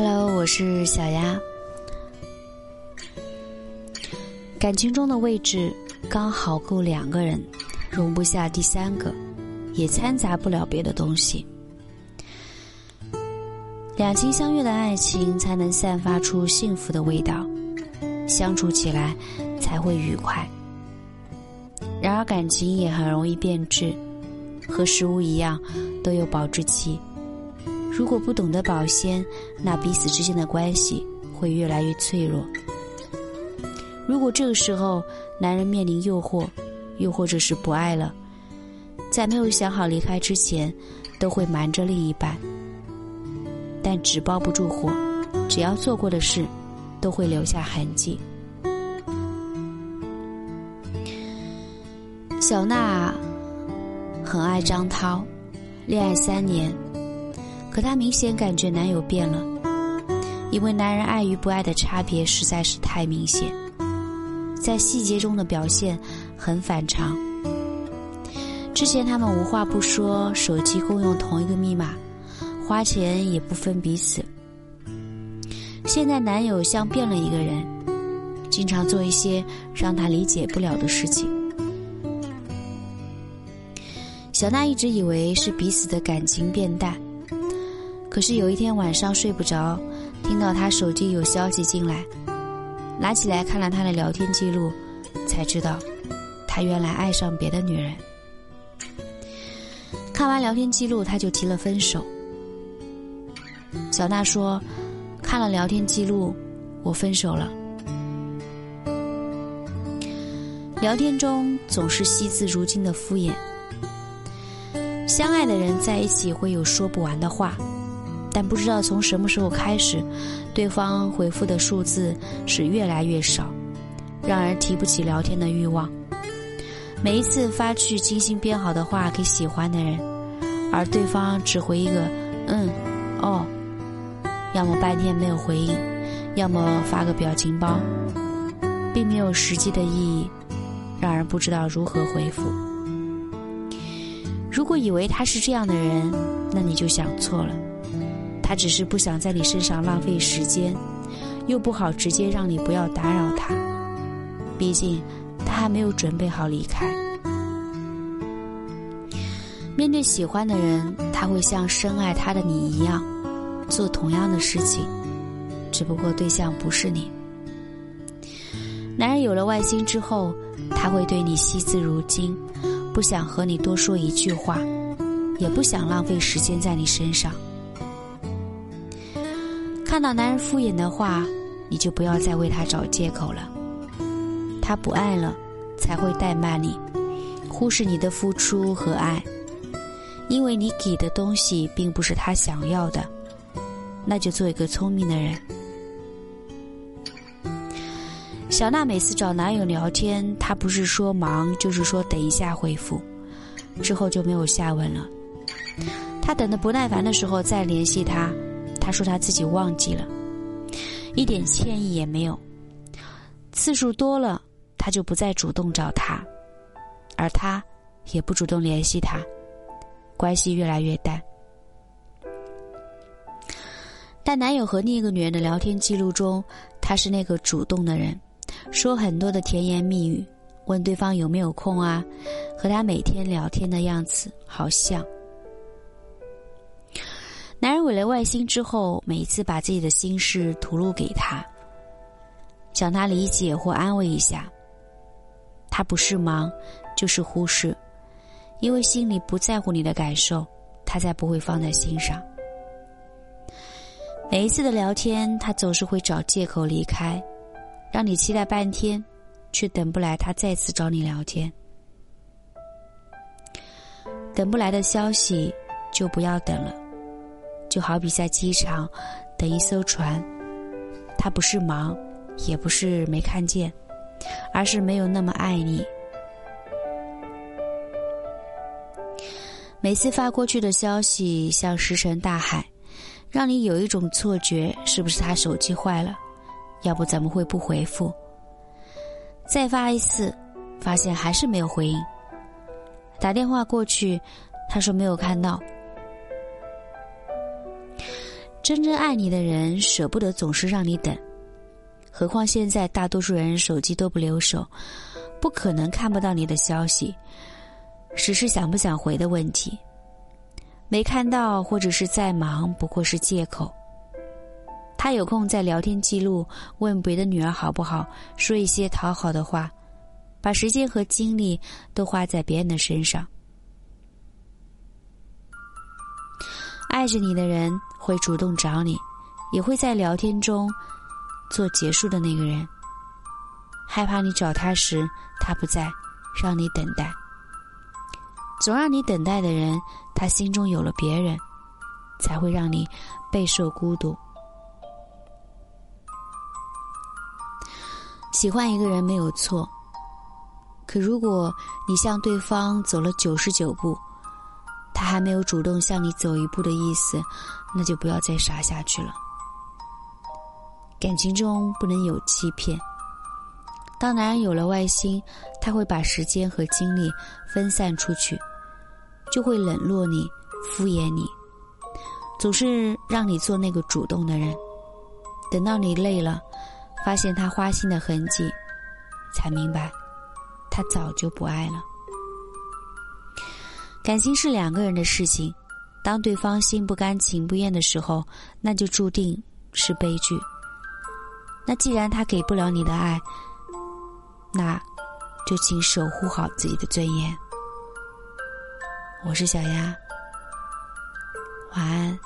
Hello，我是小丫。感情中的位置刚好够两个人，容不下第三个，也掺杂不了别的东西。两情相悦的爱情才能散发出幸福的味道，相处起来才会愉快。然而感情也很容易变质，和食物一样，都有保质期。如果不懂得保鲜，那彼此之间的关系会越来越脆弱。如果这个时候男人面临诱惑，又或者是不爱了，在没有想好离开之前，都会瞒着另一半。但纸包不住火，只要做过的事，都会留下痕迹。小娜很爱张涛，恋爱三年。可她明显感觉男友变了，因为男人爱与不爱的差别实在是太明显，在细节中的表现很反常。之前他们无话不说，手机共用同一个密码，花钱也不分彼此。现在男友像变了一个人，经常做一些让她理解不了的事情。小娜一直以为是彼此的感情变淡。可是有一天晚上睡不着，听到他手机有消息进来，拿起来看了他的聊天记录，才知道，他原来爱上别的女人。看完聊天记录，他就提了分手。小娜说：“看了聊天记录，我分手了。”聊天中总是惜字如金的敷衍，相爱的人在一起会有说不完的话。但不知道从什么时候开始，对方回复的数字是越来越少，让人提不起聊天的欲望。每一次发去精心编好的话给喜欢的人，而对方只回一个“嗯，哦”，要么半天没有回应，要么发个表情包，并没有实际的意义，让人不知道如何回复。如果以为他是这样的人，那你就想错了。他只是不想在你身上浪费时间，又不好直接让你不要打扰他。毕竟他还没有准备好离开。面对喜欢的人，他会像深爱他的你一样，做同样的事情，只不过对象不是你。男人有了外心之后，他会对你惜字如金，不想和你多说一句话，也不想浪费时间在你身上。看到男人敷衍的话，你就不要再为他找借口了。他不爱了，才会怠慢你，忽视你的付出和爱，因为你给的东西并不是他想要的。那就做一个聪明的人。小娜每次找男友聊天，他不是说忙，就是说等一下回复，之后就没有下文了。他等的不耐烦的时候再联系他。他说他自己忘记了，一点歉意也没有。次数多了，他就不再主动找他，而他也不主动联系他，关系越来越淡。但男友和另一个女人的聊天记录中，他是那个主动的人，说很多的甜言蜜语，问对方有没有空啊，和他每天聊天的样子好像。毁了外心之后，每一次把自己的心事吐露给他，想他理解或安慰一下。他不是忙，就是忽视，因为心里不在乎你的感受，他才不会放在心上。每一次的聊天，他总是会找借口离开，让你期待半天，却等不来他再次找你聊天。等不来的消息，就不要等了。就好比在机场等一艘船，他不是忙，也不是没看见，而是没有那么爱你。每次发过去的消息像石沉大海，让你有一种错觉，是不是他手机坏了？要不怎么会不回复？再发一次，发现还是没有回应。打电话过去，他说没有看到。真正爱你的人舍不得总是让你等，何况现在大多数人手机都不留手，不可能看不到你的消息，只是想不想回的问题。没看到或者是在忙，不过是借口。他有空在聊天记录问别的女儿好不好，说一些讨好的话，把时间和精力都花在别人的身上。爱着你的人会主动找你，也会在聊天中做结束的那个人。害怕你找他时他不在，让你等待。总让你等待的人，他心中有了别人，才会让你备受孤独。喜欢一个人没有错，可如果你向对方走了九十九步，他还没有主动向你走一步的意思，那就不要再傻下去了。感情中不能有欺骗。当男人有了外心，他会把时间和精力分散出去，就会冷落你、敷衍你，总是让你做那个主动的人。等到你累了，发现他花心的痕迹，才明白，他早就不爱了。感情是两个人的事情，当对方心不甘情不愿的时候，那就注定是悲剧。那既然他给不了你的爱，那，就请守护好自己的尊严。我是小丫，晚安。